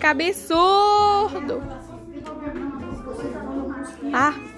que absurdo! Ah.